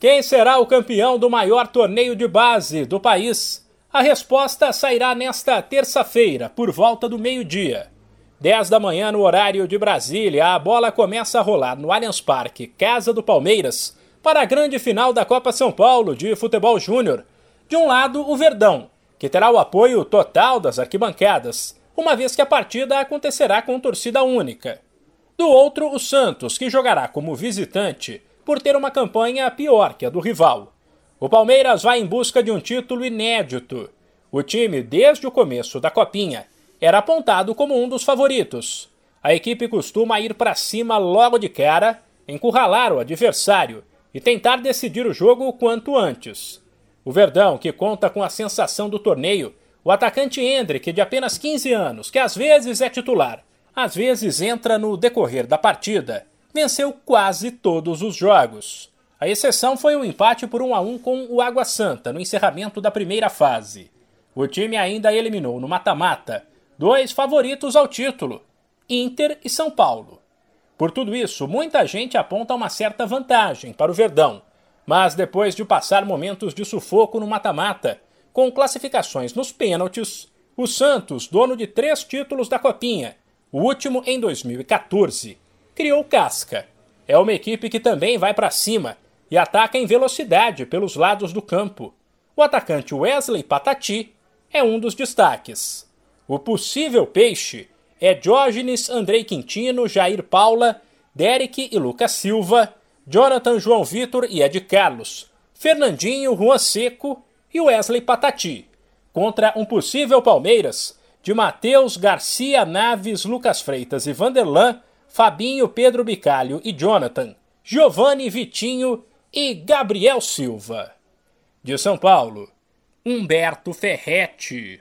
Quem será o campeão do maior torneio de base do país? A resposta sairá nesta terça-feira, por volta do meio-dia. 10 da manhã, no horário de Brasília, a bola começa a rolar no Allianz Parque, casa do Palmeiras, para a grande final da Copa São Paulo de Futebol Júnior. De um lado, o Verdão, que terá o apoio total das arquibancadas, uma vez que a partida acontecerá com torcida única. Do outro, o Santos, que jogará como visitante por ter uma campanha pior que a do rival. O Palmeiras vai em busca de um título inédito. O time, desde o começo da Copinha, era apontado como um dos favoritos. A equipe costuma ir para cima logo de cara, encurralar o adversário e tentar decidir o jogo o quanto antes. O Verdão, que conta com a sensação do torneio, o atacante Hendrick, de apenas 15 anos, que às vezes é titular, às vezes entra no decorrer da partida, venceu quase todos os jogos. A exceção foi um empate por 1 a 1 com o Água Santa no encerramento da primeira fase. O time ainda eliminou no mata-mata dois favoritos ao título, Inter e São Paulo. Por tudo isso, muita gente aponta uma certa vantagem para o Verdão, mas depois de passar momentos de sufoco no mata-mata, com classificações nos pênaltis, o Santos, dono de três títulos da Copinha, o último em 2014, criou casca. É uma equipe que também vai para cima e ataca em velocidade pelos lados do campo. O atacante Wesley Patati é um dos destaques. O possível peixe é Diógenes Andrei Quintino, Jair Paula, Derek e Lucas Silva, Jonathan João Vitor e Ed Carlos, Fernandinho, Juan Seco e Wesley Patati, contra um possível Palmeiras de Matheus, Garcia, Naves, Lucas Freitas e Vanderlan, Fabinho, Pedro Bicalho e Jonathan, Giovanni, Vitinho e Gabriel Silva. De São Paulo, Humberto Ferretti.